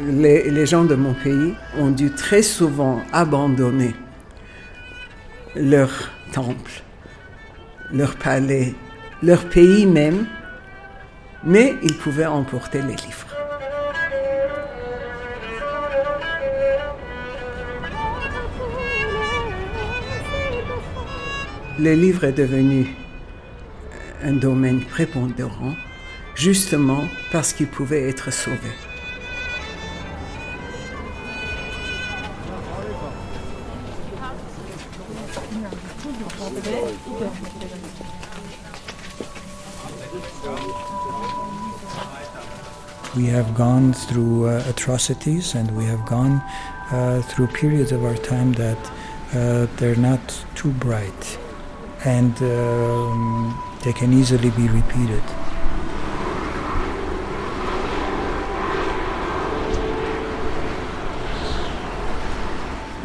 Les, gens de mon pays ont dû très souvent abandonner leur temple, leur palais, leur pays même, mais ils pouvaient emporter les livres. Le livre est devenu un domaine prépondérant justement parce qu'il pouvait être sauvé. We have gone through uh, atrocities and we have gone uh, through periods of our time that uh, they're not too bright and um, they can easily be repeated.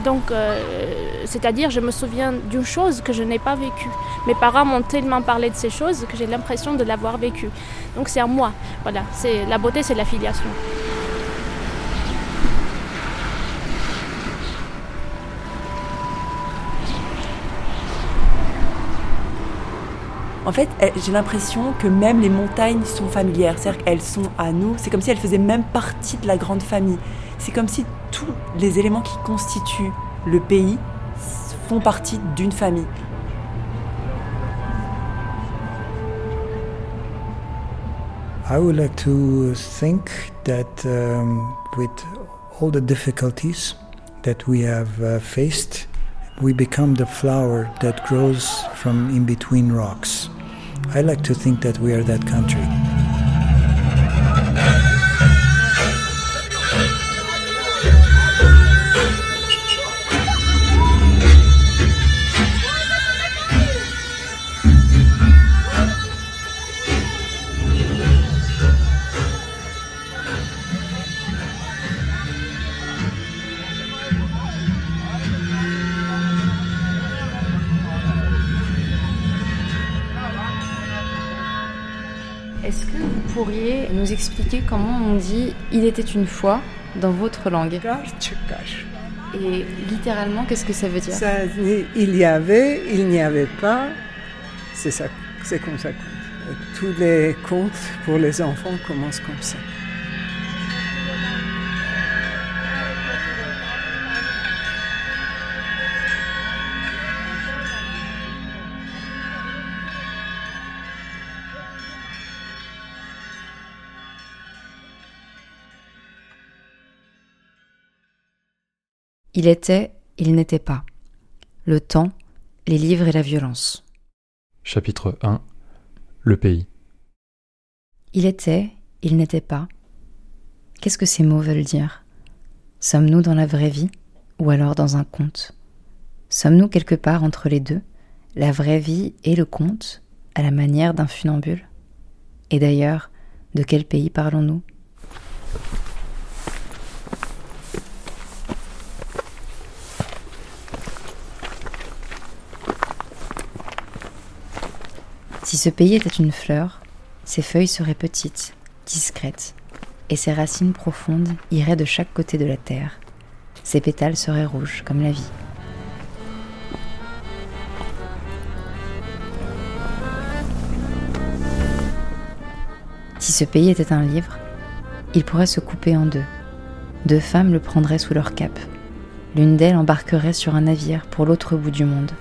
Donc, euh, c'est-à-dire, je me souviens d'une chose que je n'ai pas vécue. Mes parents m'ont tellement parlé de ces choses que j'ai l'impression de l'avoir vécue. Donc, c'est à moi. Voilà, c'est la beauté, c'est la filiation. En fait, j'ai l'impression que même les montagnes sont familières, c'est-à-dire qu'elles sont à nous. C'est comme si elles faisaient même partie de la grande famille. C'est comme si tous les éléments qui constituent le pays font partie d'une famille. I would like to think that um, with all the difficulties that we have uh, faced, we become the flower that grows from in between rocks. I like to think that we are that country. Comment on dit il était une fois dans votre langue Et littéralement, qu'est-ce que ça veut dire? Ça, Il y avait, il n'y avait pas, c'est ça, c'est comme ça. Tous les contes pour les enfants commencent comme ça. Il était, il n'était pas. Le temps, les livres et la violence. Chapitre 1 Le pays. Il était, il n'était pas. Qu'est-ce que ces mots veulent dire? Sommes-nous dans la vraie vie ou alors dans un conte? Sommes-nous quelque part entre les deux, la vraie vie et le conte, à la manière d'un funambule? Et d'ailleurs, de quel pays parlons-nous? Ce pays était une fleur, ses feuilles seraient petites, discrètes, et ses racines profondes iraient de chaque côté de la terre. Ses pétales seraient rouges comme la vie. Si ce pays était un livre, il pourrait se couper en deux. Deux femmes le prendraient sous leur cape. L'une d'elles embarquerait sur un navire pour l'autre bout du monde.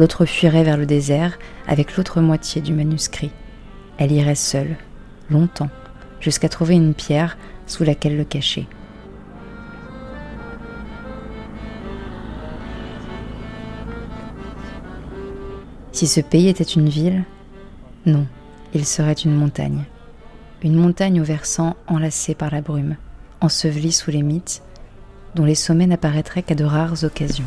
L'autre fuirait vers le désert avec l'autre moitié du manuscrit. Elle irait seule, longtemps, jusqu'à trouver une pierre sous laquelle le cacher. Si ce pays était une ville, non, il serait une montagne. Une montagne au versant enlacé par la brume, ensevelie sous les mythes, dont les sommets n'apparaîtraient qu'à de rares occasions.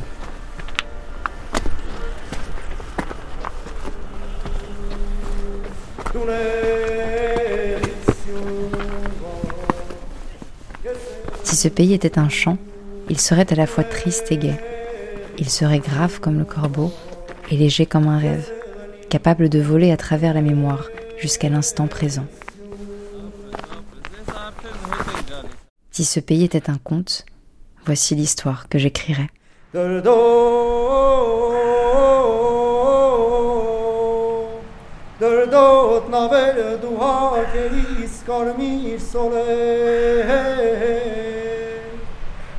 Ce pays était un chant, il serait à la fois triste et gai. Il serait grave comme le corbeau et léger comme un rêve, capable de voler à travers la mémoire jusqu'à l'instant présent. Si ce pays était un conte, voici l'histoire que j'écrirais. դոտ նավեր դու հակերիս կարմիր սոլե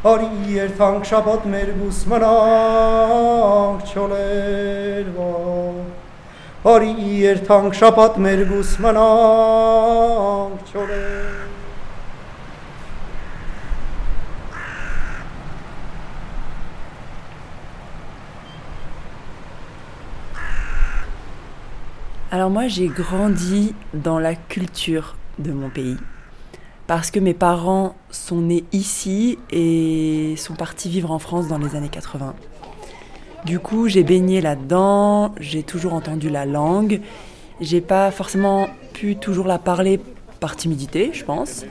Արի երթանք շաբատ մեր բուս մնանք չոլերվա Արի երթանք շաբատ մեր բուս մնանք չոլերվա Alors moi j'ai grandi dans la culture de mon pays parce que mes parents sont nés ici et sont partis vivre en France dans les années 80. Du coup j'ai baigné là-dedans, j'ai toujours entendu la langue, j'ai pas forcément pu toujours la parler par timidité je pense.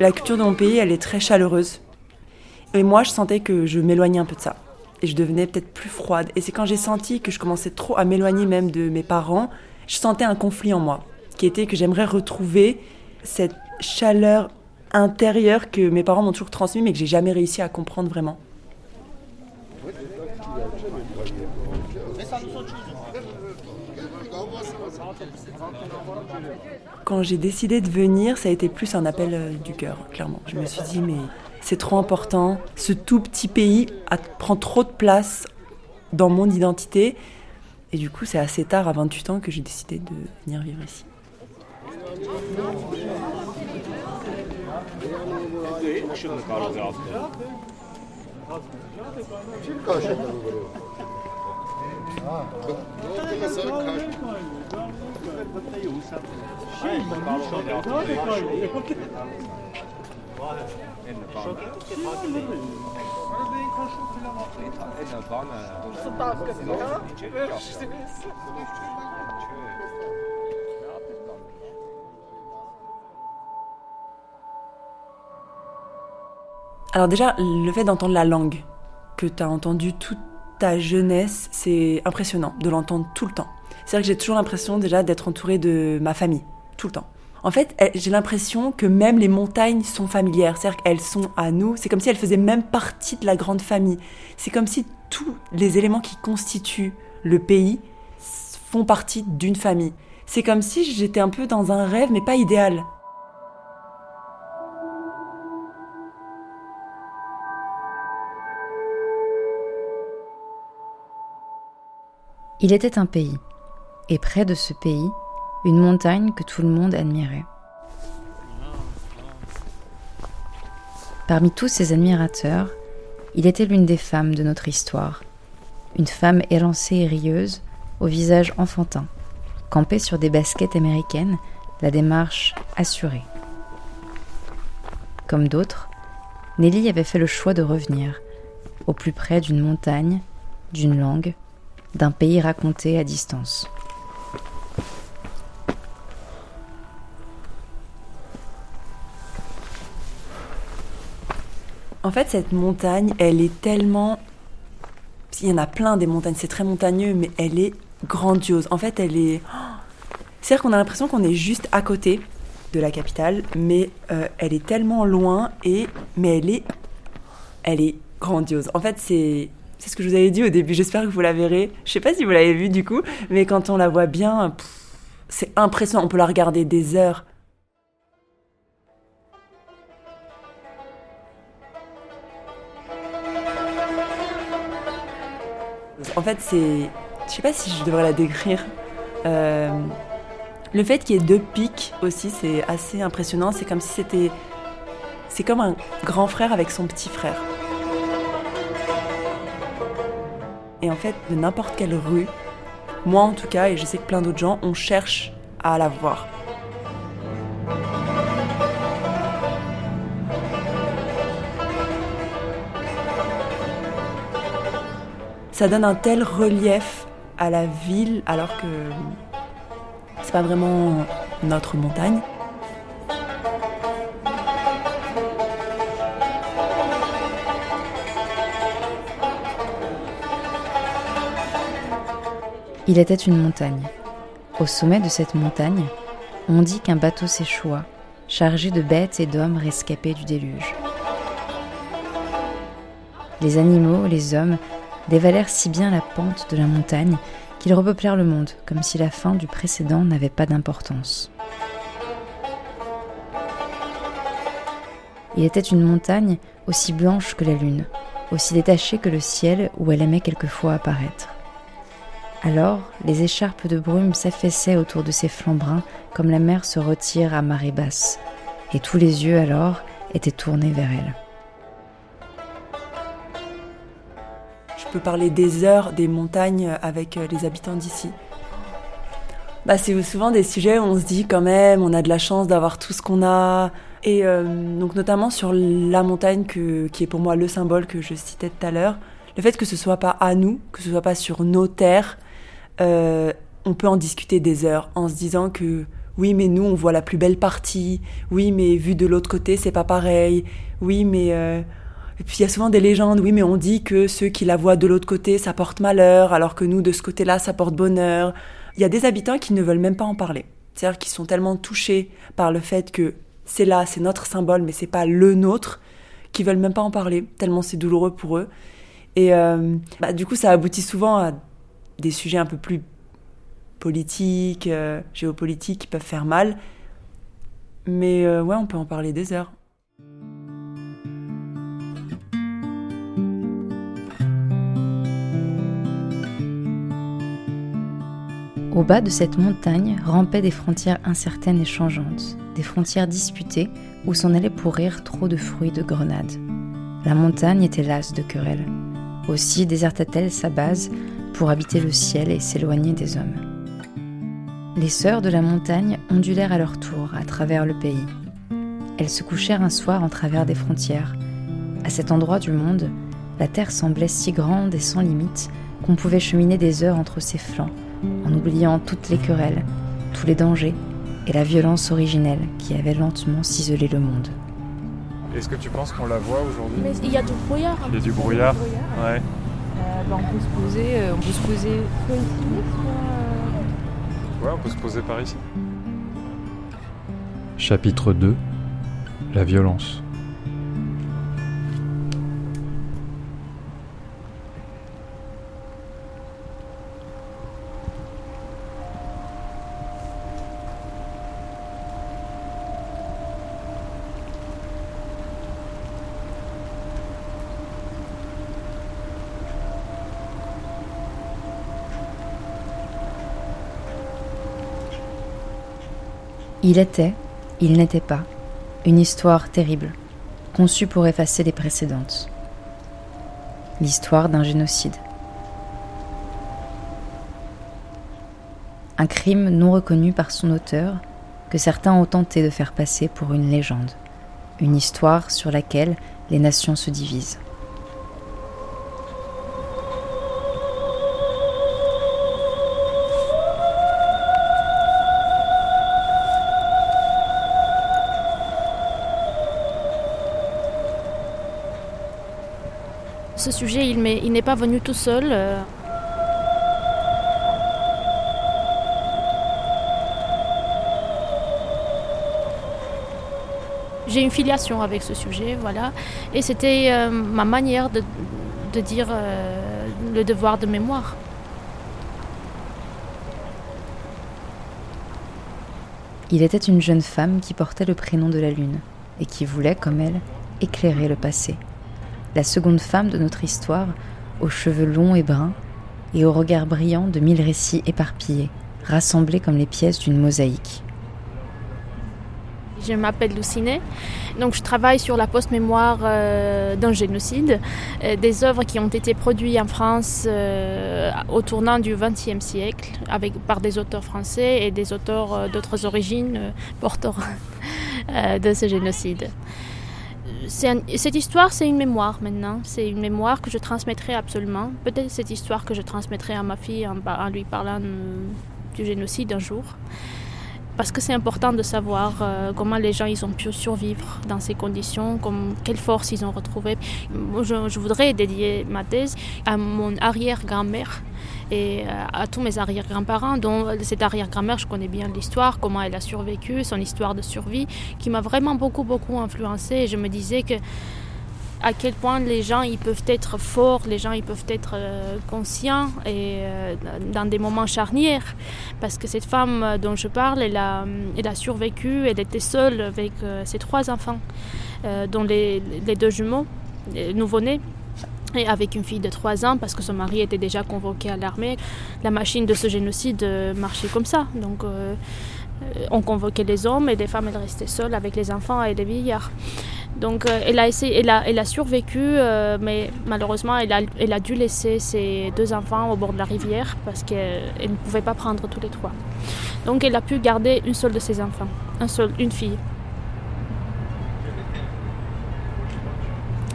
La culture de mon pays elle est très chaleureuse et moi je sentais que je m'éloignais un peu de ça et je devenais peut-être plus froide. Et c'est quand j'ai senti que je commençais trop à m'éloigner même de mes parents, je sentais un conflit en moi, qui était que j'aimerais retrouver cette chaleur intérieure que mes parents m'ont toujours transmise, mais que j'ai jamais réussi à comprendre vraiment. Quand j'ai décidé de venir, ça a été plus un appel euh, du cœur, clairement. Je me suis dit, mais c'est trop important. Ce tout petit pays prend trop de place dans mon identité. Et du coup, c'est assez tard, à 28 ans, que j'ai décidé de venir vivre ici. Alors déjà, le fait d'entendre la langue que tu as entendu toute ta jeunesse, c'est impressionnant de l'entendre tout le temps. C'est-à-dire que j'ai toujours l'impression déjà d'être entourée de ma famille, tout le temps. En fait, j'ai l'impression que même les montagnes sont familières, c'est-à-dire qu'elles sont à nous. C'est comme si elles faisaient même partie de la grande famille. C'est comme si tous les éléments qui constituent le pays font partie d'une famille. C'est comme si j'étais un peu dans un rêve, mais pas idéal. Il était un pays, et près de ce pays, une montagne que tout le monde admirait. Parmi tous ces admirateurs, il était l'une des femmes de notre histoire, une femme élancée et rieuse, au visage enfantin, campée sur des baskets américaines, la démarche assurée. Comme d'autres, Nelly avait fait le choix de revenir, au plus près d'une montagne, d'une langue, d'un pays raconté à distance. En fait, cette montagne, elle est tellement. Il y en a plein des montagnes, c'est très montagneux, mais elle est grandiose. En fait, elle est. C'est-à-dire qu'on a l'impression qu'on est juste à côté de la capitale, mais euh, elle est tellement loin et mais elle est, elle est grandiose. En fait, c'est c'est ce que je vous avais dit au début. J'espère que vous la verrez. Je sais pas si vous l'avez vue du coup, mais quand on la voit bien, c'est impressionnant. On peut la regarder des heures. En fait, c'est. Je sais pas si je devrais la décrire. Euh, le fait qu'il y ait deux pics aussi, c'est assez impressionnant. C'est comme si c'était. C'est comme un grand frère avec son petit frère. Et en fait, de n'importe quelle rue, moi en tout cas, et je sais que plein d'autres gens, on cherche à la voir. Ça donne un tel relief à la ville alors que c'est pas vraiment notre montagne. Il était une montagne. Au sommet de cette montagne, on dit qu'un bateau s'échoua, chargé de bêtes et d'hommes rescapés du déluge. Les animaux, les hommes, dévalèrent si bien la pente de la montagne qu'ils repeuplèrent le monde, comme si la fin du précédent n'avait pas d'importance. Il était une montagne aussi blanche que la lune, aussi détachée que le ciel où elle aimait quelquefois apparaître. Alors, les écharpes de brume s'affaissaient autour de ses flancs bruns comme la mer se retire à marée basse, et tous les yeux alors étaient tournés vers elle. Parler des heures des montagnes avec euh, les habitants d'ici. Bah, c'est souvent des sujets où on se dit quand même, on a de la chance d'avoir tout ce qu'on a. Et euh, donc notamment sur la montagne qui est pour moi le symbole que je citais tout à l'heure, le fait que ce soit pas à nous, que ce soit pas sur nos terres, euh, on peut en discuter des heures en se disant que oui, mais nous, on voit la plus belle partie. Oui, mais vu de l'autre côté, c'est pas pareil. Oui, mais. Et puis il y a souvent des légendes. Oui, mais on dit que ceux qui la voient de l'autre côté, ça porte malheur, alors que nous, de ce côté-là, ça porte bonheur. Il y a des habitants qui ne veulent même pas en parler. C'est-à-dire qu'ils sont tellement touchés par le fait que c'est là, c'est notre symbole, mais c'est pas le nôtre, qu'ils veulent même pas en parler, tellement c'est douloureux pour eux. Et euh, bah, du coup, ça aboutit souvent à des sujets un peu plus politiques, euh, géopolitiques qui peuvent faire mal. Mais euh, ouais, on peut en parler des heures. Au bas de cette montagne rampaient des frontières incertaines et changeantes, des frontières disputées où s'en allait pourrir trop de fruits de grenade. La montagne était lasse de querelles. Aussi déserta-t-elle sa base pour habiter le ciel et s'éloigner des hommes. Les sœurs de la montagne ondulèrent à leur tour à travers le pays. Elles se couchèrent un soir en travers des frontières. À cet endroit du monde, la terre semblait si grande et sans limite qu'on pouvait cheminer des heures entre ses flancs, en oubliant toutes les querelles, tous les dangers et la violence originelle qui avait lentement ciselé le monde. Est-ce que tu penses qu'on la voit aujourd'hui? Mais il y a du brouillard. Il y a du brouillard, ouais. Euh, bah, on peut se poser, euh, on peut se poser soit ici, soit. Ouais, on peut se poser par ici. Chapitre 2 La violence. Il était, il n'était pas, une histoire terrible, conçue pour effacer les précédentes. L'histoire d'un génocide. Un crime non reconnu par son auteur que certains ont tenté de faire passer pour une légende, une histoire sur laquelle les nations se divisent. Ce sujet, il n'est pas venu tout seul. euh. J'ai une filiation avec ce sujet, voilà. Et c'était euh, ma manière de, de dire euh, le devoir de mémoire. Il était une jeune femme qui portait le prénom de la lune et qui voulait, comme elle, éclairer le passé. La seconde femme de notre histoire, aux cheveux longs et bruns et au regard brillant de mille récits éparpillés, rassemblés comme les pièces d'une mosaïque. Je m'appelle Luciné, donc je travaille sur la post-mémoire euh, d'un génocide, euh, des œuvres qui ont été produites en France euh, au tournant du XXe siècle par des auteurs français et des auteurs d'autres origines porteurs de ce génocide. Cette histoire, c'est une mémoire maintenant. C'est une mémoire que je transmettrai absolument. Peut-être cette histoire que je transmettrai à ma fille en lui parlant euh, du génocide un jour. parce que c'est important de savoir euh, comment les gens ils ont pu survivre dans ces conditions, comme, quelle force ils ont retrouvé. Je, je voudrais dédier ma thèse à mon arrière-grand-mère et euh, à tous mes arrière-grands-parents, dont cette arrière-grand-mère, je connais bien l'histoire, comment elle a survécu, son histoire de survie, qui m'a vraiment beaucoup, beaucoup influencée. Je me disais que à quel point les gens ils peuvent être forts, les gens ils peuvent être euh, conscients et euh, dans des moments charnières. Parce que cette femme dont je parle, elle a, elle a survécu, elle était seule avec ses trois enfants, dont les deux jumeaux nouveau-nés et avec une fille de 3 ans parce que son mari était déjà convoqué à l'armée. La machine de ce génocide euh, marchait comme ça. Donc euh, euh, on convoquait les hommes et les femmes elles restaient seules avec les enfants et les vieillards. Donc elle, a essayé, elle, a, elle a survécu, mais malheureusement elle a, elle a dû laisser ses deux enfants au bord de la rivière parce qu'elle ne pouvait pas prendre tous les trois. Donc elle a pu garder une seule de ses enfants, un seul, une fille.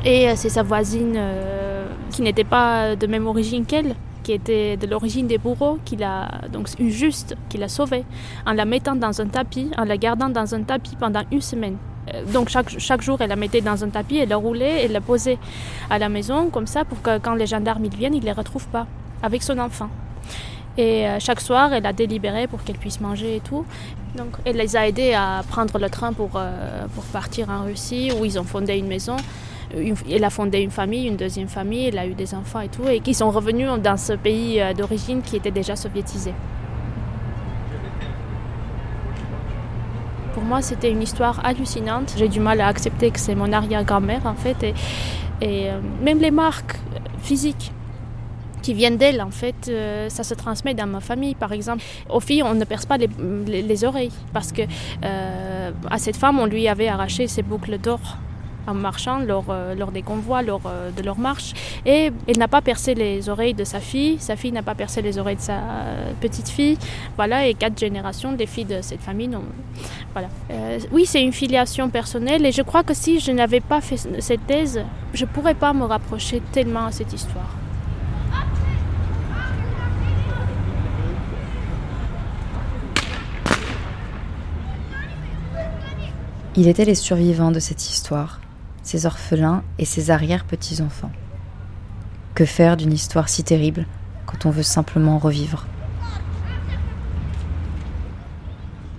Et euh, c'est sa voisine euh, qui n'était pas de même origine qu'elle, qui était de l'origine des bourreaux, qui l'a donc une juste qui l'a sauvée en la mettant dans un tapis, en la gardant dans un tapis pendant une semaine. Euh, Donc chaque, chaque jour, elle la mettait dans un tapis, elle la roulait, elle la posait à la maison comme ça pour que quand les gendarmes ils viennent, ils ne les retrouvent pas avec son enfant. Et chaque soir, elle a délibéré pour qu'elle puisse manger et tout. Donc elle les a aidés à prendre le train pour, pour partir en Russie où ils ont fondé une maison. Une- elle a fondé une famille, une deuxième famille, elle a eu des enfants et tout, et qui sont revenus dans ce pays euh, d'origine qui était déjà soviétisé. Pour moi, c'était une histoire hallucinante. J'ai du mal à accepter que c'est mon arrière-grand-mère, en fait, et, euh, même les marques physiques qui viennent d'elle, en fait, euh, ça se transmet dans ma famille. Par exemple, aux filles, on ne perce pas les, les- les oreilles parce que euh, à cette femme, on lui avait arraché ses boucles d'or en marchant lors, euh, lors des convois, lors euh, de leur marche. Et elle n'a pas percé les oreilles de sa fille, sa fille n'a pas percé les oreilles de sa euh, petite fille. Voilà, et quatre générations des filles de cette famille. Voilà. Oui, c'est une filiation personnelle et je crois que si je n'avais pas fait cette thèse, je ne pourrais pas me rapprocher tellement à cette histoire. Il était les survivants de cette histoire, ses orphelins et ses arrière-petits-enfants. Que faire d'une histoire si terrible quand on veut simplement revivre?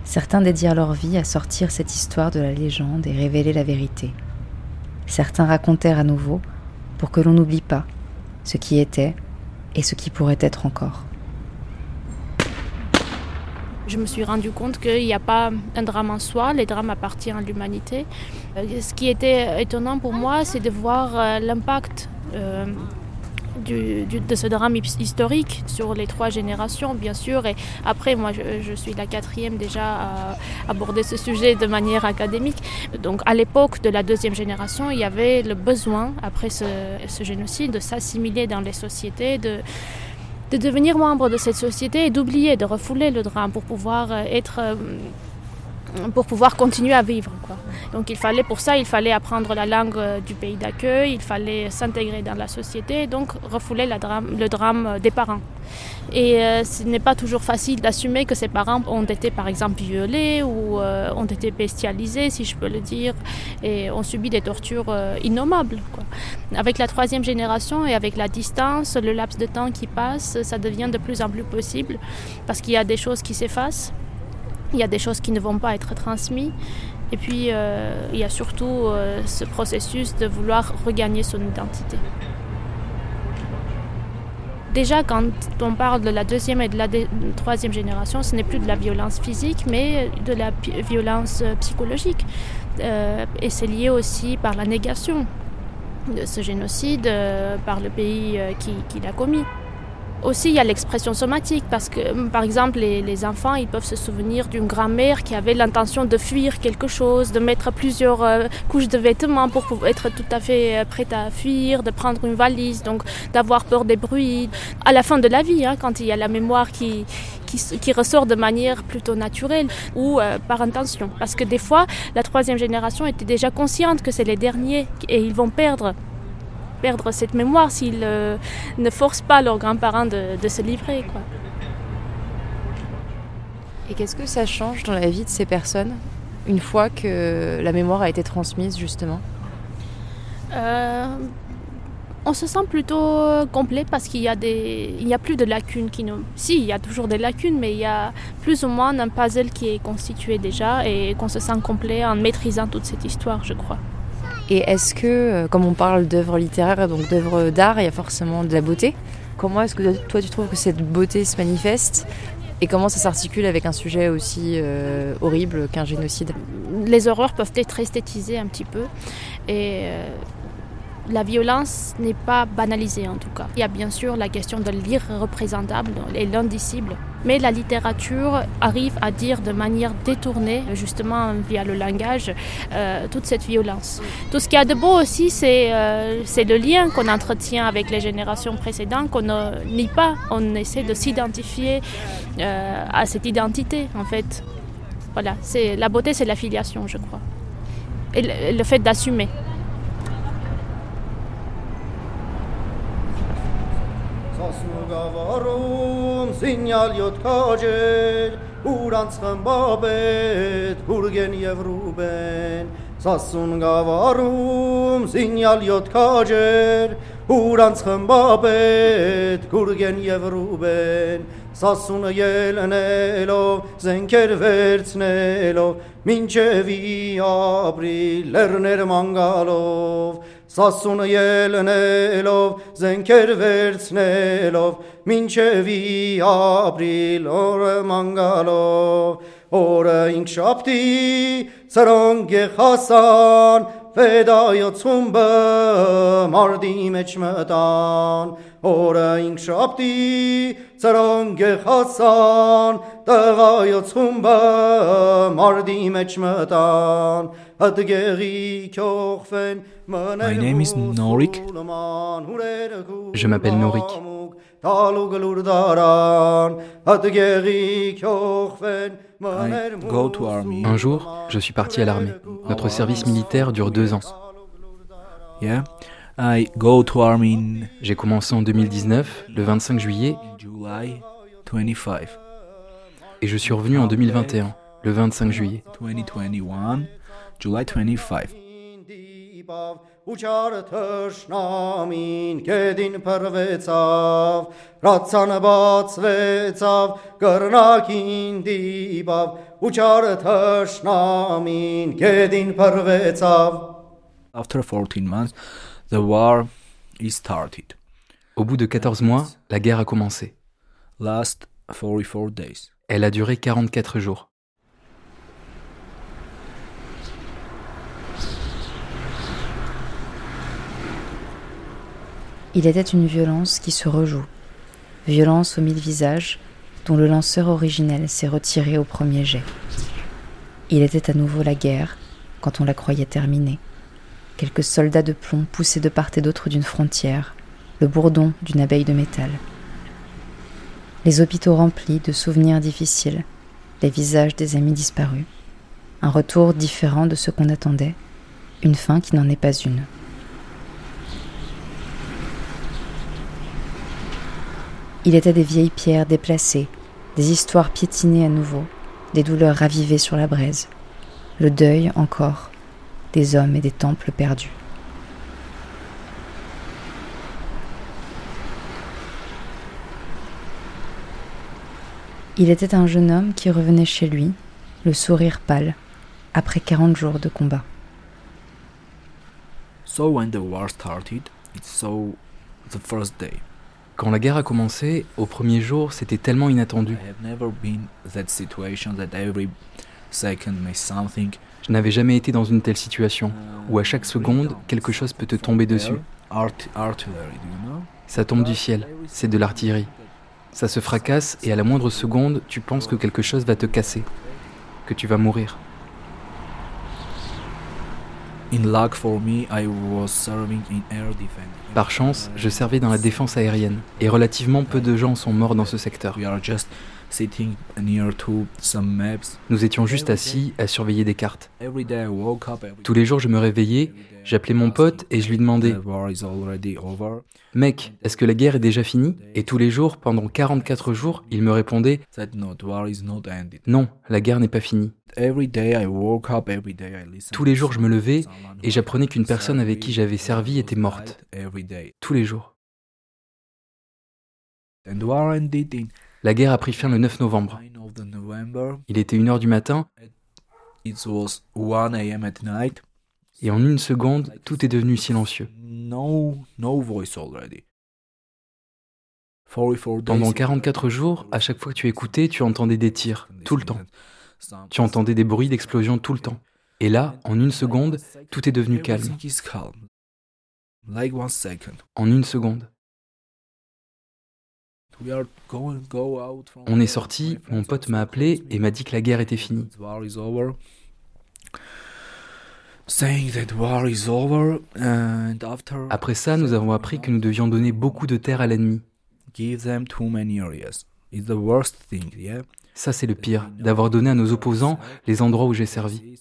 Certains dédièrent leur vie à sortir cette histoire de la légende et révéler la vérité. Certains racontèrent à nouveau pour que l'on n'oublie pas ce qui était et ce qui pourrait être encore. Je me suis rendu compte qu'il n'y a pas un drame en soi, les drames appartiennent à l'humanité. Euh, Ce qui était étonnant pour moi, c'est de voir euh, l'impact euh, de ce drame his- historique sur les trois générations, bien sûr. Et après, moi, je, suis la quatrième déjà à aborder ce sujet de manière académique. Donc, à l'époque de la deuxième génération, il y avait le besoin, après ce génocide, de s'assimiler dans les sociétés, de de devenir membre de cette société et d'oublier, de refouler le drame pour pouvoir euh, être euh, pour pouvoir continuer à vivre. Quoi. Donc il fallait pour ça, il fallait apprendre la langue euh, du pays d'accueil, il fallait s'intégrer dans la société, donc refouler le drame euh, des parents. Et euh, ce n'est pas toujours facile d'assumer que ces parents ont été par exemple violés ou ont été bestialisés, si je peux le dire, et ont subi des tortures innommables. Avec la troisième génération et avec la distance, le laps de temps qui passe, ça devient de plus en plus possible parce qu'il y a des choses qui s'effacent, il y a des choses qui ne vont pas être transmises. Et puis, euh, il y a surtout euh, ce processus de vouloir regagner son identité. Déjà, quand on parle de la deuxième et de la troisième génération, ce n'est plus de la violence physique, mais de la violence psychologique. Euh, et c'est lié aussi par la négation de ce génocide par le pays qui l'a commis. Aussi, il y a l'expression somatique, parce que, hum, par exemple, les, les enfants, ils peuvent se souvenir d'une grand-mère qui avait l'intention de fuir quelque chose, de mettre plusieurs euh, couches de vêtements pour être tout à fait euh, prête à fuir, de prendre une valise, donc d'avoir peur des bruits. À la fin de la vie, hein, quand il y a la mémoire qui, qui, qui ressort de manière plutôt naturelle ou euh, par intention. Parce que des fois, la troisième génération était déjà consciente que c'est les derniers et ils vont perdre perdre cette mémoire s'ils euh, ne forcent pas leurs grands-parents de, de se livrer. Quoi. Et qu'est-ce que ça change dans la vie de ces personnes une fois que la mémoire a été transmise justement? Euh, on se sent plutôt complet parce qu'il y a des, il y a plus de lacunes qui nous. Si, il y a toujours des lacunes, mais il y a plus ou moins un puzzle qui est constitué déjà et qu'on se sent complet en maîtrisant toute cette histoire, je crois. Et est-ce que, euh, comme on parle d'œuvres littéraires donc d'œuvres d'art, il y a forcément de la beauté? Comment est-ce que toi tu trouves que cette beauté se manifeste? Et comment ça s'articule avec un sujet aussi euh, horrible qu'un génocide? Les horreurs peuvent être esthétisées un petit peu. Et euh, la violence n'est pas banalisée en tout cas. Il y a bien sûr la question de l'irreprésentable et l'indicible, mais la littérature arrive à dire de manière détournée, justement via le langage, euh, toute cette violence. Tout ce qu'il y a de beau aussi, c'est euh, c'est le lien qu'on entretient avec les générations précédentes, qu'on ne nie pas, on essaie de s'identifier euh, à cette identité en fait. Voilà, la beauté, c'est la filiation, je crois, et le fait d'assumer. Սասնուգավարում զինյալ յոթ քաջեր ուրանց խմբաբետ հուրգեն եւ ռուբեն Սասուն գավարում զինյալ յոթ քաջեր ուրանց խմբաբետ հուրգեն եւ ռուբեն Սասունը ելնելով զենքեր վերցնելով մինչեւի ապրիլ լեռներ մանգալով Սասունը ելնելով, զենքեր վերցնելով, մինչևի ապրիլ օրը մանգալով, օրը ինք շապտի, ծրոնք գեխասան, Ֆեդայոց խումբը մարդի մեջ մտան, օրը ինք շապտի, ծրոնք գեխասան, տղայոց խումբը մարդի մեջ մտան, My name is Norik. Je m'appelle Norik. I go to army. Un jour, je suis parti à l'armée. Notre service militaire dure deux ans. Yeah? I go to army J'ai commencé en 2019, le 25 juillet, July 25. et je suis revenu en 2021, le 25 juillet. 2021, July 25. Ուչարը թշնամին կեդին պրվեցավ, ռացանը բացվեցավ, կրնակին դիբավ, ուչարը թշնամին կեդին պրվեցավ, After 14 months, the war is started. Au bout de 14 mois, la guerre a commencé. Last 44 days. Elle a duré 44 jours. Il était une violence qui se rejoue, violence aux mille visages, dont le lanceur originel s'est retiré au premier jet. Il était à nouveau la guerre, quand on la croyait terminée. Quelques soldats de plomb poussés de part et d'autre d'une frontière, le bourdon d'une abeille de métal. Les hôpitaux remplis de souvenirs difficiles, les visages des amis disparus, un retour différent de ce qu'on attendait, une fin qui n'en est pas une. Il était des vieilles pierres déplacées, des histoires piétinées à nouveau, des douleurs ravivées sur la braise, le deuil encore, des hommes et des temples perdus. Il était un jeune homme qui revenait chez lui, le sourire pâle, après 40 jours de combat. So when the war started, it's so the first day. Quand la guerre a commencé, au premier jour, c'était tellement inattendu. Je n'avais jamais été dans une telle situation, où à chaque seconde, quelque chose peut te tomber dessus. Ça tombe du ciel, c'est de l'artillerie. Ça se fracasse et à la moindre seconde, tu penses que quelque chose va te casser, que tu vas mourir. In luck for me, I was serving in air defense. Par chance, je servais dans la défense aérienne, et relativement peu de gens sont morts dans ce secteur. Nous étions juste assis à surveiller des cartes. Tous les jours, je me réveillais, j'appelais mon pote et je lui demandais. Mec, est-ce que la guerre est déjà finie? Et tous les jours, pendant 44 jours, il me répondait. Non, la guerre n'est pas finie. Tous les jours, je me levais et j'apprenais qu'une personne avec qui j'avais servi était morte. Tous les jours. La guerre a pris fin le 9 novembre. 9 of the November. Il était 1h du matin et en une seconde, tout est devenu silencieux. No, no voice already. 44 days. Pendant 44 jours, à chaque fois que tu écoutais, tu entendais des tirs, tout le temps. Tu entendais des bruits d'explosion tout le temps. Et là, en une seconde, tout est devenu calme. En une seconde. On est sorti, mon pote m'a appelé et m'a dit que la guerre était finie. Après ça, nous avons appris que nous devions donner beaucoup de terre à l'ennemi. Ça, c'est le pire, d'avoir donné à nos opposants les endroits où j'ai servi.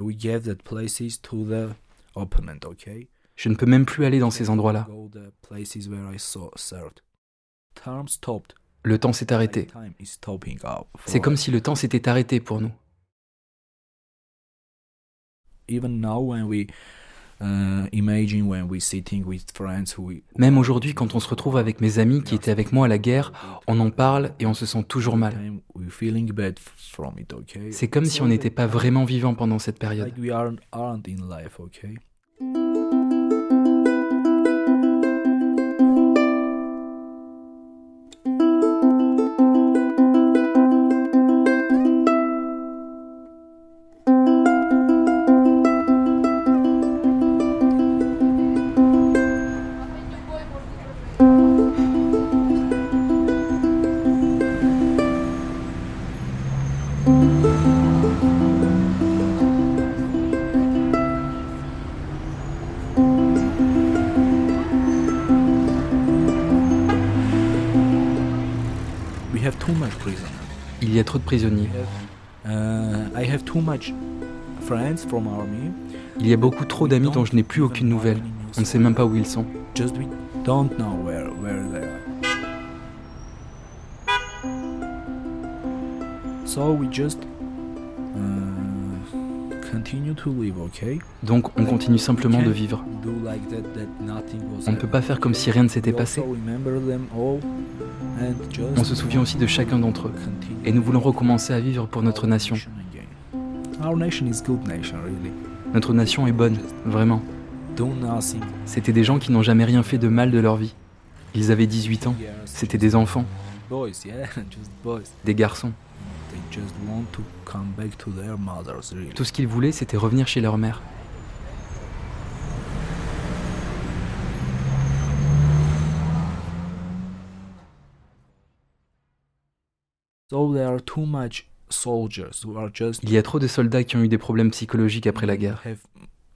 We gave that places to the opponent, okay? Je ne peux même plus aller dans ces endroits-là. Le temps s'est arrêté. C'est comme si le temps s'était arrêté pour nous. Même aujourd'hui, quand on se retrouve avec mes amis qui étaient avec moi à la guerre, on en parle et on se sent toujours mal. time we feeling bad from it, okay? C'est comme si on n'était pas vraiment vivant pendant cette période. We have too much prison. Il y a trop de prisonniers. Uh, I have too much friends from army. Il y a beaucoup trop d'amis dont je n'ai plus aucune nouvelle. On ne sait même pas où ils sont. Just we don't know where where So we just uh, continue to live, okay? Donc on continue simplement de vivre. On ne peut pas faire comme si rien ne s'était passé. On se souvient aussi de chacun d'entre eux. Et nous voulons recommencer à vivre pour notre nation. Notre nation est bonne, vraiment. C'était des gens qui n'ont jamais rien fait de mal de leur vie. Ils avaient 18 ans. C'était des enfants, des garçons. They just want to come back to their mothers, really. Tout ce qu'ils voulaient, c'était revenir chez leur mère. So there are too much soldiers who are just Il y a trop de soldats qui ont eu des problèmes psychologiques après la guerre. have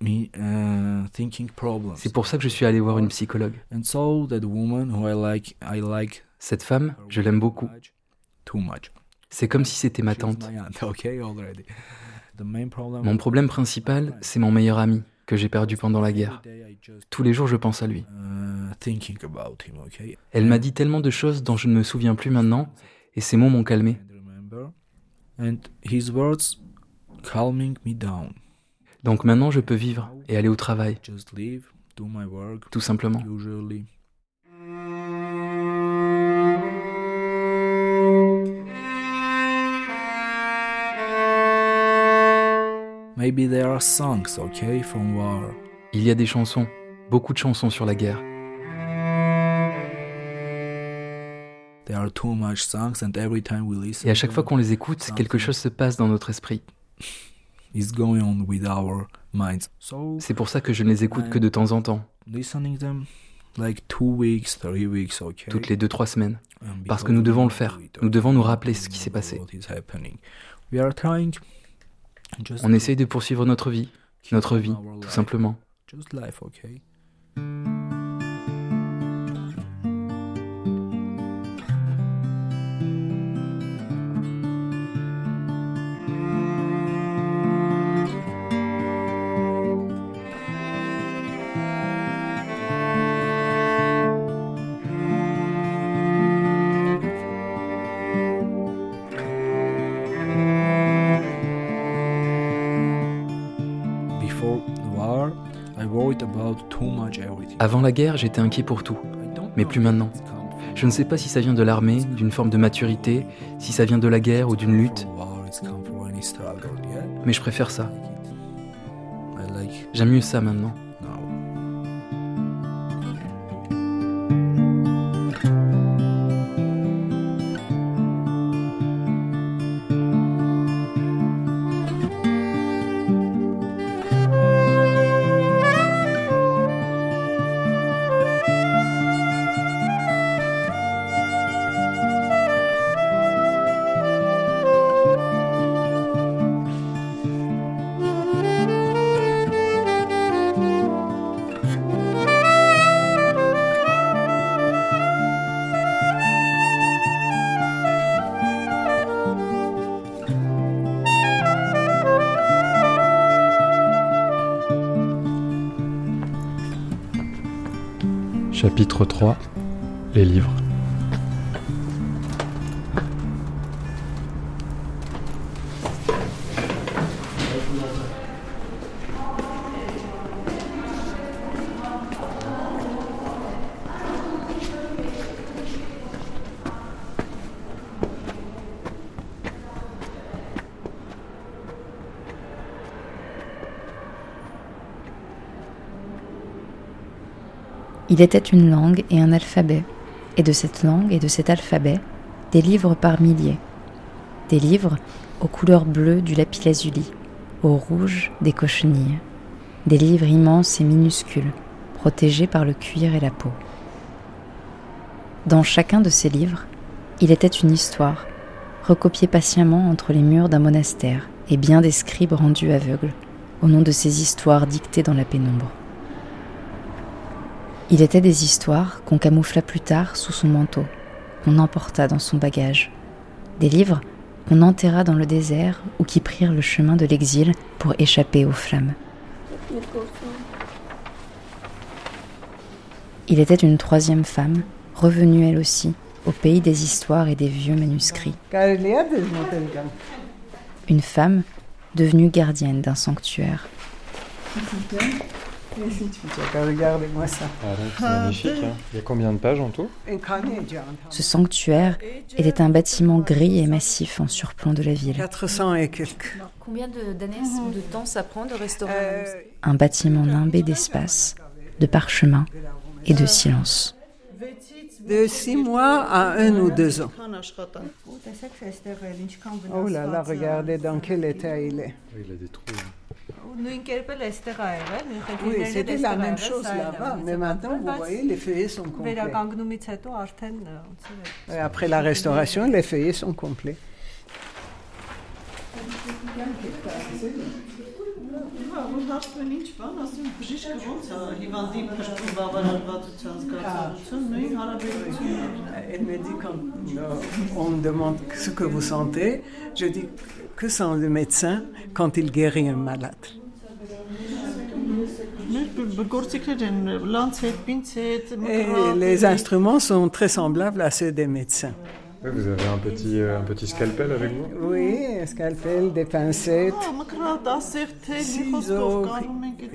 me uh, thinking problems. C'est pour ça que je suis allé voir une psychologue. And so that woman who I like, I like Cette femme, je l'aime beaucoup. too much. C'est comme si c'était ma tante. Mon problème principal, c'est mon meilleur ami, que j'ai perdu pendant la guerre. Tous les jours, je pense à lui. uh. Elle m'a dit tellement de choses dont je ne me souviens plus maintenant, et ces mots m'ont calmé. Donc maintenant, je peux vivre et aller au travail, tout simplement. Maybe there are songs, okay, from war. Il y a des chansons, beaucoup de chansons sur la guerre. There are too much songs, and every time we listen, Et à chaque fois qu'on les écoute, quelque chose se passe dans notre esprit. them, it's going on with our minds. So C'est pour ça que je ne les écoute que de temps en temps, listening them like two weeks, three weeks, okay? toutes les 2-3 semaines. Parce que nous devons le faire. Nous devons nous rappeler ce qui s'est passé. We are trying On essaye de poursuivre notre vie, notre vie, tout life. simplement. Avant la guerre, j'étais inquiet pour tout, mais plus maintenant. Je ne sais pas si ça vient de l'armée, d'une forme de maturité, si ça vient de la guerre ou d'une lutte. Mais je préfère ça. J'aime mieux ça maintenant. Chapitre 3 Les livres. Il était une langue et un alphabet, et de cette langue et de cet alphabet, des livres par milliers. Des livres aux couleurs bleues du lapis-lazuli, au rouge des cochenilles. Des livres immenses et minuscules, protégés par le cuir et la peau. Dans chacun de ces livres, il était une histoire, recopiée patiemment entre les murs d'un monastère, et bien des scribes rendus aveugles, au nom de ces histoires dictées dans la pénombre. Il était des histoires qu'on camoufla plus tard sous son manteau, qu'on emporta dans son bagage. Des livres qu'on enterra dans le désert ou qui prirent le chemin de l'exil pour échapper aux flammes. Il était une troisième femme, revenue elle aussi, au pays des histoires et des vieux manuscrits. Une femme devenue gardienne d'un sanctuaire. Regardez-moi ça. Ah, c'est magnifique. hein. Il y a combien de pages en tout? Ce sanctuaire était un bâtiment gris et massif en surplomb de la ville. 400 et quelques. Combien d'années ou de temps ça prend de restaurer Euh, Un bâtiment nimbé d'espace, de parchemin et de silence. De six mois à un ou deux ans. Oh là là, regardez dans quel état il est. Oui, il a des trous. Oui, c'était la même chose là-bas, mais maintenant, vous voyez, les feuillets sont complets. Et après la restauration, les feuillets sont complets. Elle me dit quand on me demande ce que vous sentez, je dis que sent le médecin quand il guérit un malade. Et les instruments sont très semblables à ceux des médecins. Ouais, vous avez un petit, euh, un petit scalpel avec vous Oui, un scalpel, des pincettes, ciseaux,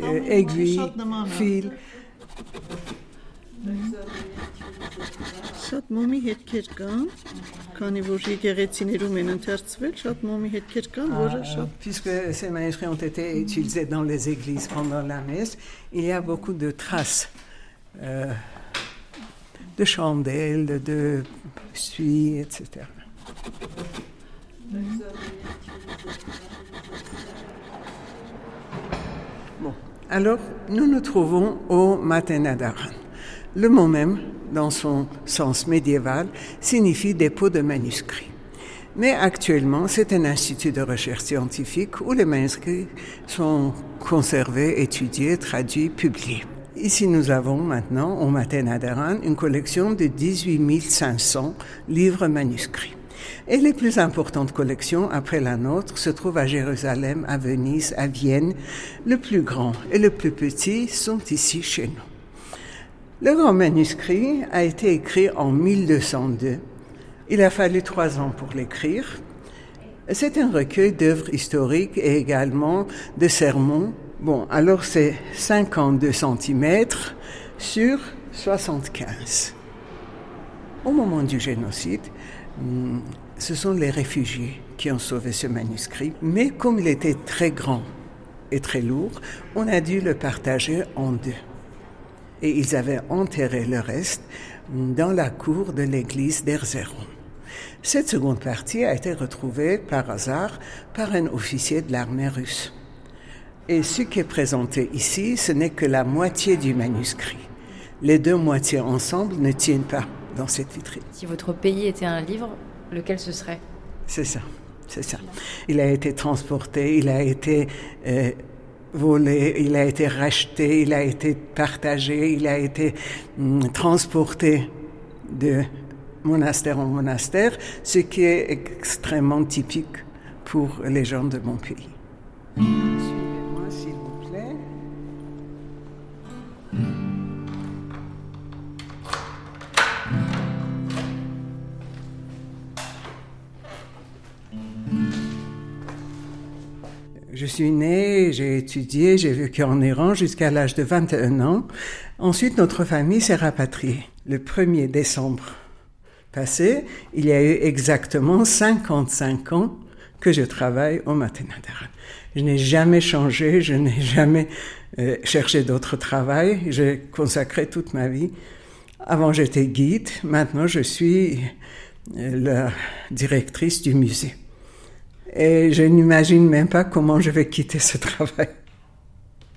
euh, aiguilles, fils. Շատ մոմի հետքեր կան, քանի որ եկեղեցիներում են ընթերցվել, շատ մոմի հետքեր կան, որը Ah, շատ Puisque ces manuscrits ont été utilisés dans les églises pendant la messe, il y a beaucoup de traces euh, de chandelles, de etc. Bon, alors nous nous trouvons au Matenadaran. Le mot même, dans son sens médiéval, signifie dépôt de manuscrits. Mais actuellement, c'est un institut de recherche scientifique où les manuscrits sont conservés, étudiés, traduits, publiés. Ici, nous avons maintenant, au Matenadaran, une collection de 18 500 livres manuscrits. Et les plus importantes collections, après la nôtre, se trouvent à Jérusalem, à Venise, à Vienne. Le plus grand et le plus petit sont ici chez nous. Le grand manuscrit a été écrit en 1202. Il a fallu trois ans pour l'écrire. C'est un recueil d'œuvres historiques et également de sermons Bon, alors c'est 52 cm sur 75. Au moment du génocide, hmm, ce sont les réfugiés qui ont sauvé ce manuscrit, mais comme il était très grand et très lourd, on a dû le partager en deux. Et ils avaient enterré le reste dans la cour de l'église d'Erzeron. Cette seconde partie a été retrouvée par hasard par un officier de l'armée russe. Et ce qui est présenté ici, ce n'est que la moitié du manuscrit. Les deux moitiés ensemble ne tiennent pas dans cette vitrine. Si votre pays était un livre, lequel ce serait? C'est ça, c'est ça. Il a été transporté, il a été euh, volé, il a été racheté, il a été partagé, il a été hum, transporté de monastère en monastère, ce qui est extrêmement typique pour les gens de mon pays. Suis né, j'ai étudié, j'ai vécu en Iran jusqu'à l'âge de 21 ans. Ensuite, notre famille s'est rapatriée le 1er décembre passé. Il y a eu exactement 55 ans que je travaille au Matenadaran. Je n'ai jamais changé, je n'ai jamais euh, cherché d'autre travail. J'ai consacré toute ma vie. Avant, j'étais guide. Maintenant, je suis euh, la directrice du musée. Et je n'imagine même pas comment je vais quitter ce travail.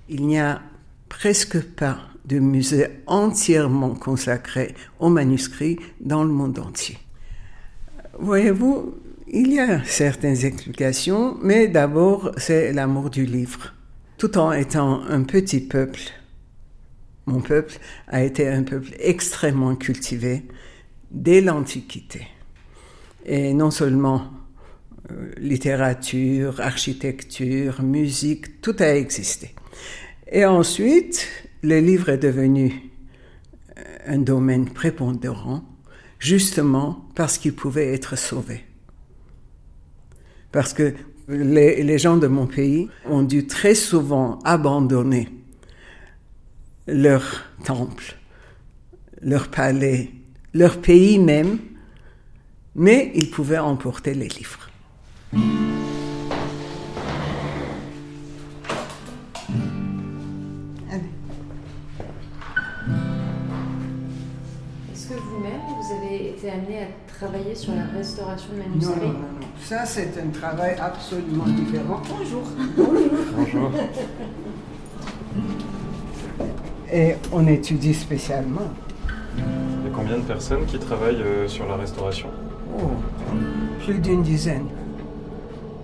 Il n'y a presque pas de musée entièrement consacré aux manuscrits dans le monde entier. Voyez-vous, il y a certaines explications, mais d'abord c'est l'amour du livre. Tout en étant un petit peuple, mon peuple a été un peuple extrêmement cultivé dès l'Antiquité. Et non seulement littérature, architecture, musique, tout a existé. Et ensuite, le livre est devenu euh, un domaine prépondérant, justement parce qu'il pouvait être sauvé. Parce que les, les, gens de mon pays ont dû très souvent abandonner leur temple, leur palais, leur pays même, mais ils pouvaient emporter les livres. Est-ce que vous-même, vous avez été amené à travailler sur la restauration de manuscrits Non, non, non, non. Ça, c'est un travail absolument différent. Bonjour. Bonjour. Bonjour. Et on étudie spécialement. Il y a combien de personnes qui travaillent euh, sur la restauration? Oh, plus d'une dizaine.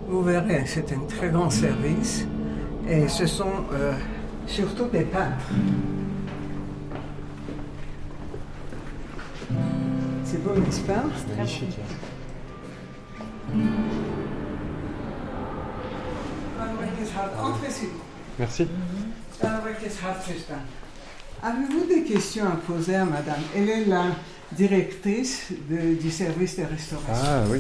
Vous verrez, c'est un très grand service et ce sont euh, surtout des peintres. C'est beau, n'est-ce pas? Magnifique. Entrez, s'il vous plaît. Merci. Avez-vous des questions à poser à madame Elle est la directrice de- du service de restauration? Ah oui.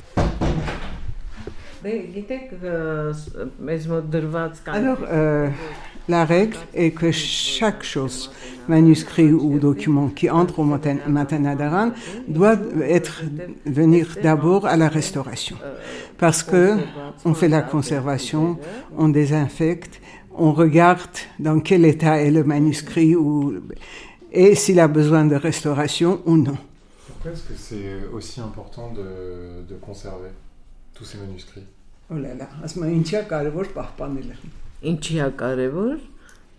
Alors, euh, la règle est que chaque chose, manuscrit ou document qui entre au Matan- Matanadaran, doit être, venir d'abord à la restauration. Parce que on fait la conservation, on désinfecte, on regarde dans quel état est le manuscrit ou, et s'il a besoin de restauration ou non. Pourquoi est-ce que c'est aussi important de, de conserver tous ces manuscrits? Oh là là, ասում եմ ինչա կարևոր պահպանելը։ Ինչի է կարևոր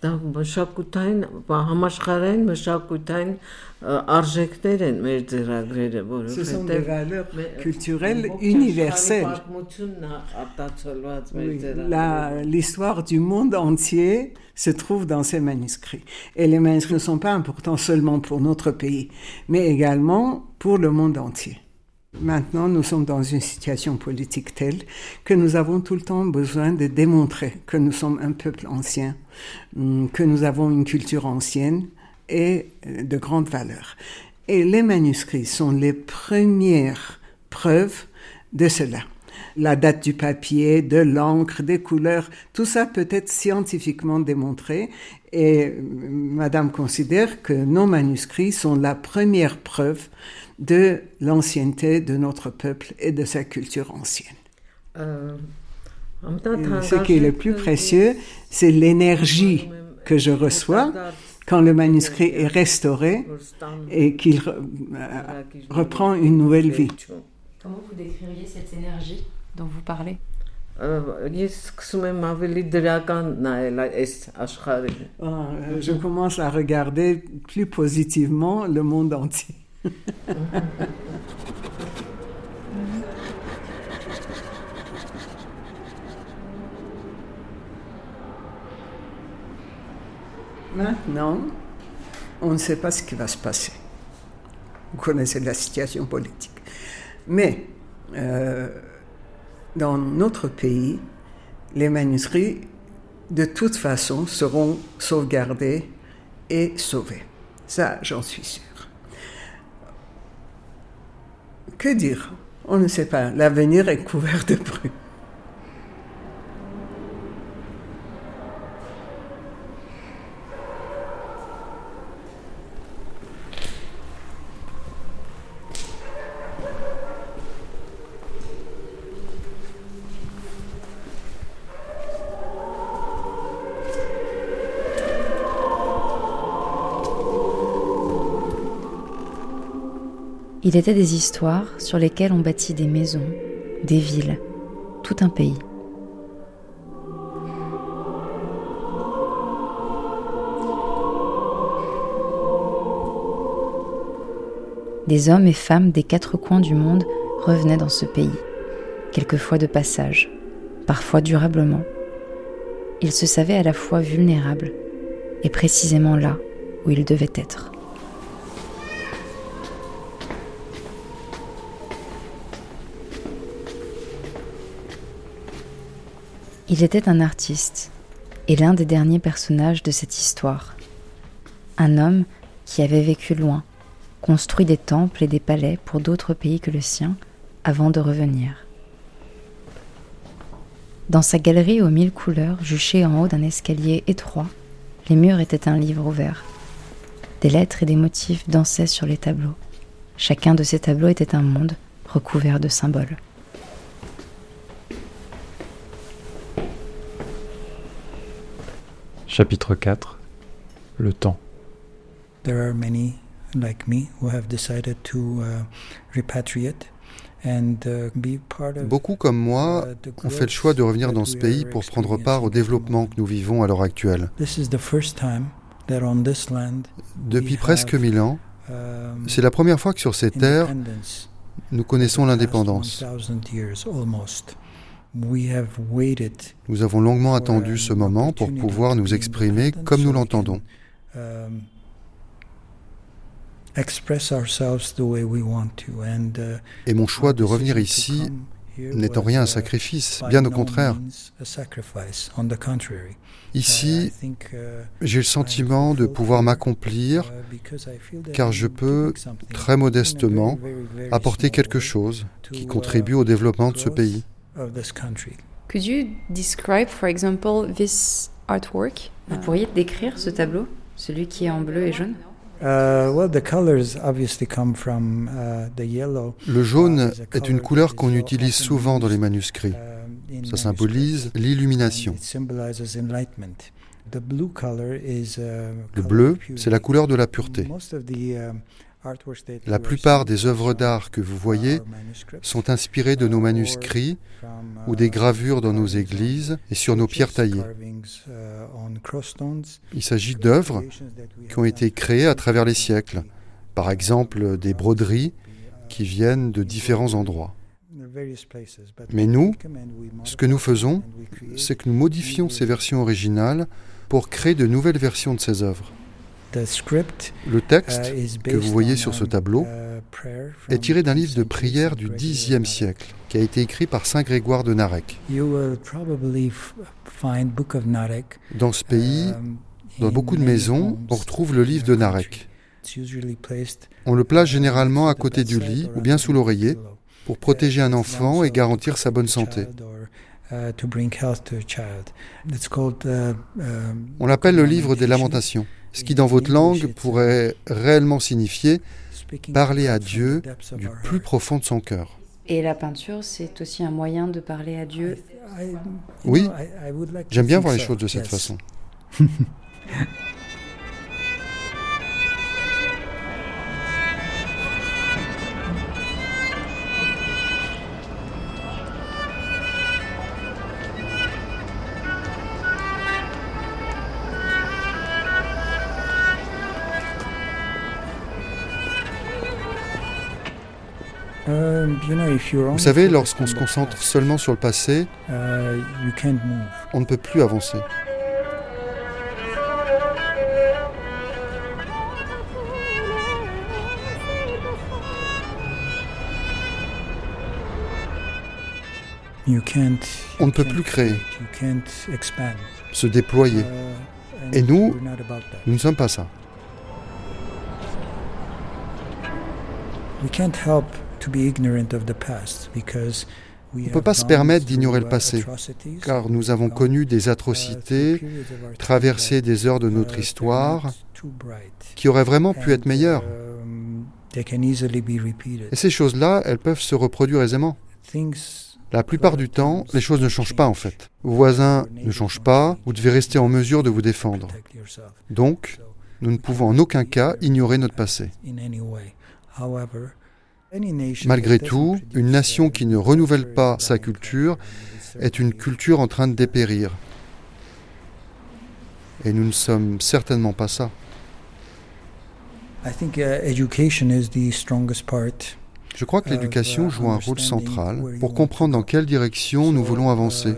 դա մշակութային բա- համաշխարհային մշակութային ը, արժեքներ են մեր ձեռագրերը, Ce sont des որովհետև valeurs մե- culturelles ամբողջ universelles. աշխարհի Պատմությունն է արտացոլված մեր Oui, ձեռագրերում։ la- L'histoire du monde entier se trouve dans ces manuscrits. Et les manuscrits ne sont pas importants seulement pour notre pays, mais également pour le monde entier. Maintenant, nous sommes dans une situation politique telle que nous avons tout le temps besoin de démontrer que nous sommes un peuple ancien, hum, que nous avons une culture ancienne et euh, de grandes valeurs. Et les manuscrits sont les premières preuves de cela. La date du papier, de l'encre, des couleurs, tout ça peut être scientifiquement démontré et euh, Madame considère que nos manuscrits sont la première preuve de l'ancienneté de notre peuple et de sa culture ancienne. Ce qui est le plus précieux, c'est l'énergie que je reçois quand le manuscrit est restauré et qu'il euh, reprend une nouvelle vie. Comment vous décririez cette énergie dont vous parlez? Euh, je commence à regarder plus positivement le monde entier. Maintenant, on ne sait pas ce qui va se passer. Vous connaissez la situation politique. Mais euh, dans notre pays, les manuscrits, de toute façon, seront sauvegardés et sauvés. Ça, j'en suis sûr. Que dire? On ne sait pas. L'avenir est couvert de brume. Il était des histoires sur lesquelles on bâtit des maisons, des villes, tout un pays. Des hommes et femmes des quatre coins du monde revenaient dans ce pays, quelquefois de passage, parfois durablement. Ils se savaient à la fois vulnérables et précisément là où ils devaient être. Il était un artiste et l'un des derniers personnages de cette histoire. Un homme qui avait vécu loin, construit des temples et des palais pour d'autres pays que le sien avant de revenir. Dans sa galerie aux mille couleurs, juchée en haut d'un escalier étroit, les murs étaient un livre ouvert. Des lettres et des motifs dansaient sur les tableaux. Chacun de ces tableaux était un monde recouvert de symboles. Chapitre 4 Le temps. There are many like me who have decided to uh, repatriate and uh, be part of Beaucoup comme moi ont fait le choix de revenir dans ce pays pour prendre part au développement que nous vivons à l'heure actuelle. This is the first time that on this land Depuis presque mille ans, um, c'est la première fois que sur ces terres, independence nous connaissons l'indépendance. 1000 years almost. We have waited Nous avons longuement attendu ce moment pour pouvoir nous exprimer comme nous l'entendons. um, uh, Et mon choix de revenir ici n'est en rien un sacrifice, bien au contraire. Ici, j'ai le sentiment de pouvoir m'accomplir car je peux, très modestement, apporter quelque chose qui contribue au développement de ce pays. Of this country Could you describe, for example, this artwork? Vous pourriez décrire ce tableau, celui qui est en bleu et jaune? Uh, well, the colors obviously come from uh, the yellow. Le jaune est une couleur qu'on utilise souvent dans les manuscrits. Ça symbolise l'illumination. It symbolizes enlightenment. The blue color is uh, Le bleu, c'est la couleur de la pureté. La plupart des œuvres d'art que vous voyez sont inspirées de nos manuscrits ou des gravures dans nos églises et sur nos pierres taillées. uh. Il s'agit d'œuvres qui ont été créées à travers les siècles, par exemple des broderies qui viennent de différents endroits. Mais nous, ce que nous faisons, c'est que nous modifions ces versions originales pour créer de nouvelles versions de ces œuvres. Le texte uh, que vous voyez sur ce um, tableau uh, est tiré d'un livre de 15th prière du Xe siècle, qui a été écrit par Saint Grégoire de Narek. Dans ce pays, um, dans beaucoup de maisons, on retrouve le livre de Narek. On le place généralement à côté du lit ou bien sous l'oreiller pour protéger un enfant et garantir sa bonne santé. On l'appelle le livre des lamentations, ce qui dans votre langue pourrait réellement signifier parler à Dieu du plus profond de son cœur. Et la peinture, c'est aussi un moyen de parler à Dieu. Oui, j'aime bien voir les choses de cette façon. Vous savez, lorsqu'on se concentre seulement sur le passé, on ne peut plus avancer. On ne peut plus créer, se déployer. Et nous, nous ne sommes pas ça. On ne peut pas se permettre d'ignorer le passé, car nous avons connu des atrocités, traversé des heures de notre histoire qui auraient vraiment pu être meilleures. Et ces choses-là, elles peuvent se reproduire aisément. La plupart du temps, les choses ne changent pas en fait. Vos voisins ne changent pas, vous devez rester en mesure de vous défendre. Donc, nous ne pouvons en aucun cas ignorer notre passé. Malgré tout, une nation qui ne renouvelle pas sa culture est une culture en train de dépérir. Et nous ne sommes certainement pas ça. Je crois que l'éducation joue un rôle central pour comprendre dans quelle direction nous voulons avancer.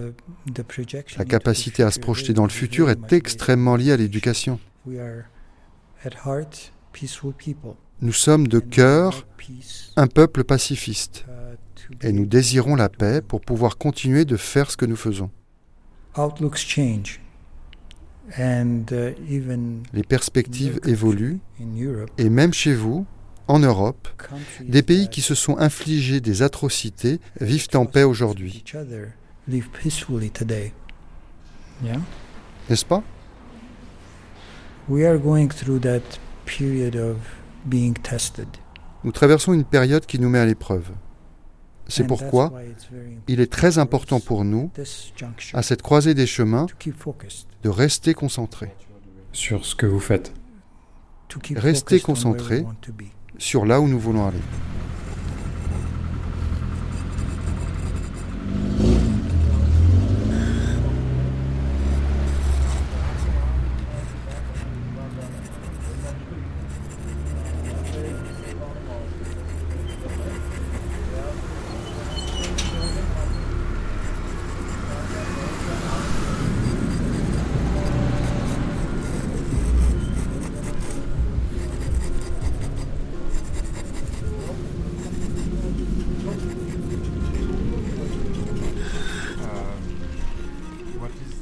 La capacité à se projeter dans le futur est extrêmement liée à l'éducation. Nous sommes de cœur un peuple pacifiste et nous désirons la paix pour pouvoir continuer de faire ce que nous faisons. Les perspectives évoluent et même chez vous, en Europe, des pays qui se sont infligés des atrocités vivent en paix aujourd'hui. N'est-ce pas? Nous traversons une période qui nous met à l'épreuve. C'est pourquoi il est très important pour nous, à cette croisée des chemins, de rester concentrés. Sur ce que vous faites. Rester concentrés sur là où nous voulons aller.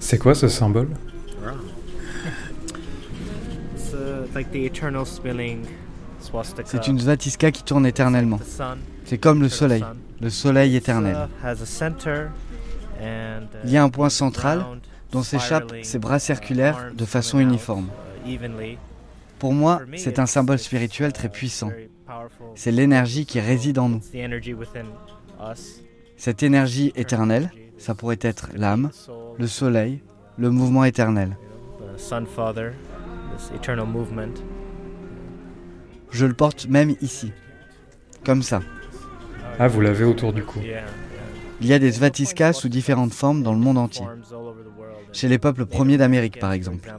C'est quoi ce symbole? C'est une svastika qui tourne éternellement. C'est comme le soleil, le soleil éternel. Il y a un point central dont s'échappent ces bras circulaires de façon uniforme. Pour moi, c'est un symbole spirituel très puissant. C'est l'énergie qui réside en nous. Cette énergie éternelle, ça pourrait être l'âme, le soleil, le mouvement éternel. Je le porte même ici, comme ça. Ah, vous l'avez autour du cou. Il y a des svatiskas sous différentes formes dans le monde entier. Chez les peuples premiers d'Amérique, par exemple.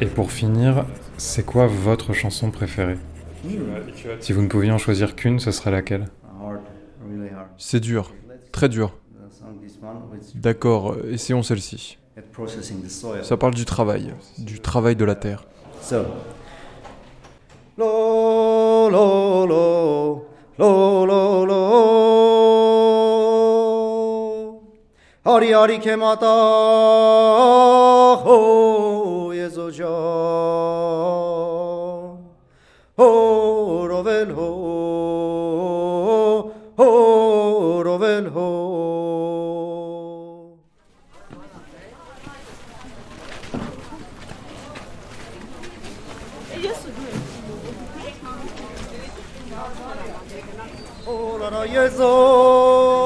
Et pour finir, c'est quoi votre chanson préférée Si vous ne pouviez en choisir qu'une, ce serait laquelle C'est dur, très dur. D'accord, essayons celle-ci. Ça parle du travail, du travail de la terre. Lo, lo, lo, lo, lo, lo. آری آری که ماتا هوی زوجان هو روول هو هو روول هو رای زو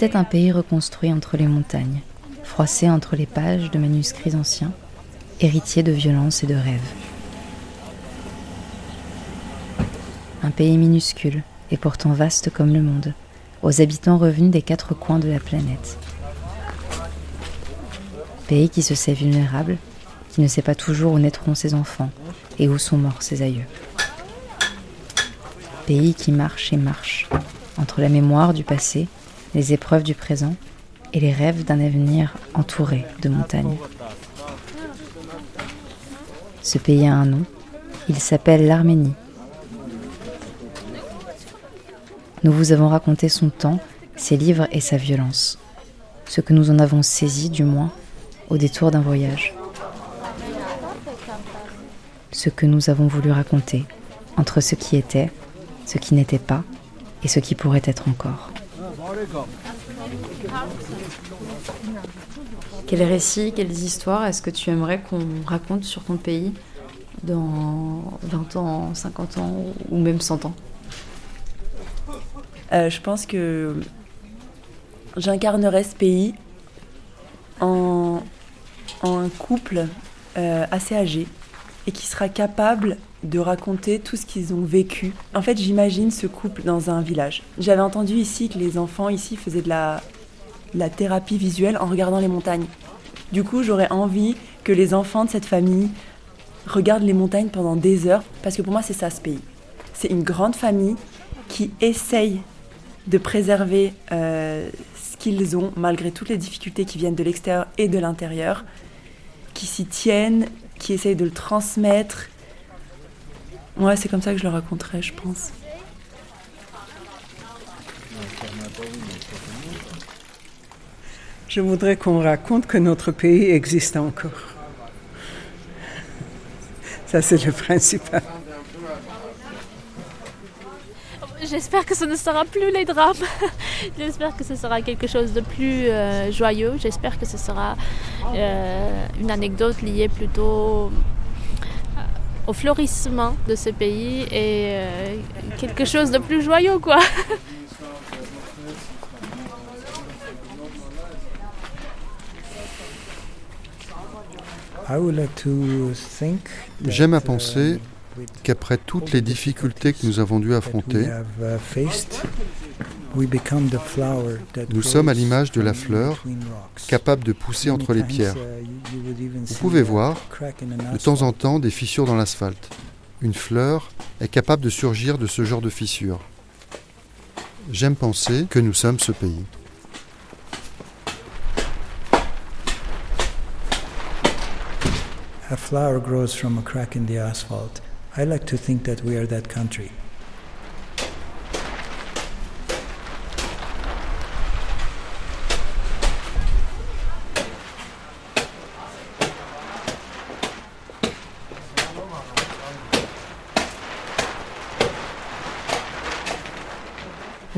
Il était un pays reconstruit entre les montagnes, froissé entre les pages de manuscrits anciens, héritier de violence et de rêves. Un pays minuscule et pourtant vaste comme le monde, aux habitants revenus des quatre coins de la planète. Pays qui se sait vulnérable, qui ne sait pas toujours où naîtront ses enfants et où sont morts ses aïeux. Pays qui marche et marche, entre la mémoire du passé, les épreuves du présent et les rêves d'un avenir entouré de montagnes. Ce pays a un nom, il s'appelle l'Arménie. Nous vous avons raconté son temps, ses livres et sa violence, ce que nous en avons saisi du moins au détour d'un voyage. Ce que nous avons voulu raconter entre ce qui était, ce qui n'était pas et ce qui pourrait être encore. Quels récits, quelles histoires est-ce que tu aimerais qu'on raconte sur ton pays dans 20 ans, 50 ans ou même 100 ans? Euh, je pense que j'incarnerais ce pays en, un couple euh, assez âgé et qui sera capable de raconter tout ce qu'ils ont vécu. En fait, j'imagine ce couple dans un village. J'avais entendu ici que les enfants ici faisaient de la, thérapie visuelle en regardant les montagnes. Du coup, j'aurais envie que les enfants de cette famille regardent les montagnes pendant des heures, parce que pour moi, c'est ça ce pays. C'est une grande famille qui essaye de préserver euh, ce qu'ils ont, malgré toutes les difficultés qui viennent de l'extérieur et de l'intérieur, qui s'y tiennent, qui essayent de le transmettre. Ouais, c'est comme ça que je le raconterais, je pense. Je voudrais qu'on raconte que notre pays existe encore. Ça, c'est le principal. J'espère que ce ne sera plus les drames. J'espère que ce sera quelque chose de plus euh, joyeux. J'espère que ce sera euh, une anecdote liée plutôt au florissement de ce pays et euh, quelque chose de plus joyeux, quoi. I would like to think that, J'aime à uh, penser qu'après toutes les difficultés que nous avons dû affronter, nous sommes à l'image de la fleur, capable de pousser entre les pierres. uh, Vous pouvez voir, de temps en temps, des fissures dans l'asphalte. Une fleur est capable de surgir de ce genre de fissures. J'aime penser que nous sommes ce pays. A flower grows from a crack in the asphalt. I like to think that we are that country.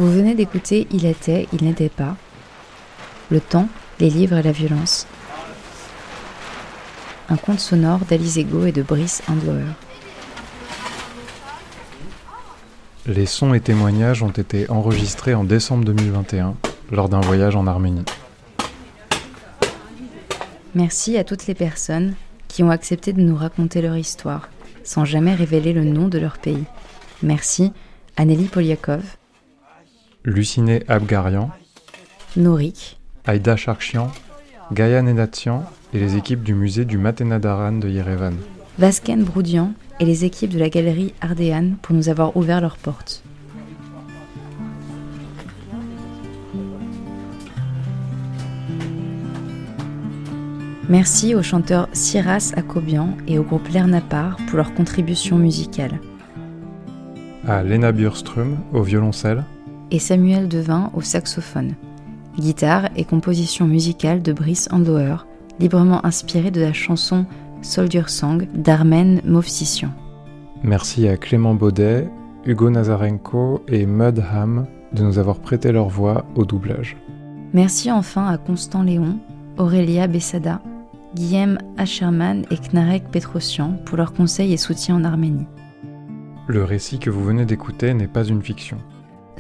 Vous venez d'écouter Il était, il n'était pas. Le temps, les livres et la violence. Un conte sonore d'Alice Ego et de Brice Handloer. Les sons et témoignages ont été enregistrés en décembre 2021 lors d'un voyage en Arménie. Merci à toutes les personnes qui ont accepté de nous raconter leur histoire, sans jamais révéler le nom de leur pays. Merci à Nelly Polyakov, Luciné Abgarian, Norik, Aïda Charchian, Gaïa Nenatian et les équipes du musée du Matenadaran de Yerevan. Vasken Broudian et les équipes de la galerie Ardéane pour nous avoir ouvert leurs portes. Merci aux chanteurs Siras Akobian et au groupe Lernapar pour leur contribution musicale. À Lena Bjurström au violoncelle. Et Samuel Devin au saxophone. Guitare et composition musicale de Brice Andauer, librement inspirée de la chanson Soldier Song d'Armen Movsisyan. Merci à Clément Baudet, Hugo Nazarenko et Mudham de nous avoir prêté leur voix au doublage. Merci enfin à Constant Léon, Aurélia Bessada, Guillaume Asherman et Knarek Petrosian pour leurs conseils et soutien en Arménie. Le récit que vous venez d'écouter n'est pas une fiction.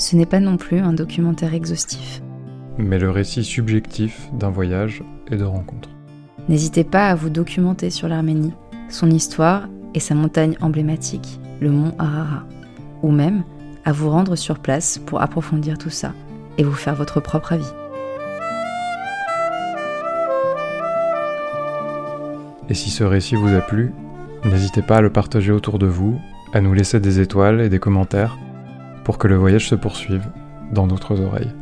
Ce n'est pas non plus un documentaire exhaustif. Mais le récit subjectif d'un voyage et de rencontres. N'hésitez pas à vous documenter sur l'Arménie, son histoire et sa montagne emblématique, le mont Arara. Ou même à vous rendre sur place pour approfondir tout ça et vous faire votre propre avis. Et si ce récit vous a plu, n'hésitez pas à le partager autour de vous, à nous laisser des étoiles et des commentaires pour que le voyage se poursuive dans d'autres oreilles.